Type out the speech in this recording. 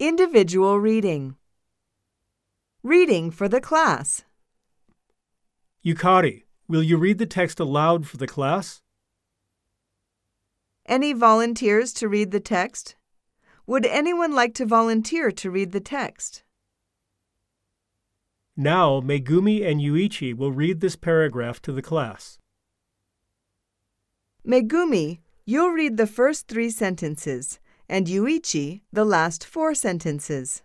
Individual reading. Reading for the class. Yukari, will you read the text aloud for the class? Any volunteers to read the text? Would anyone like to volunteer to read the text? Now, Megumi and Yuichi will read this paragraph to the class. Megumi, you'll read the first three sentences, and Yuichi, the last four sentences.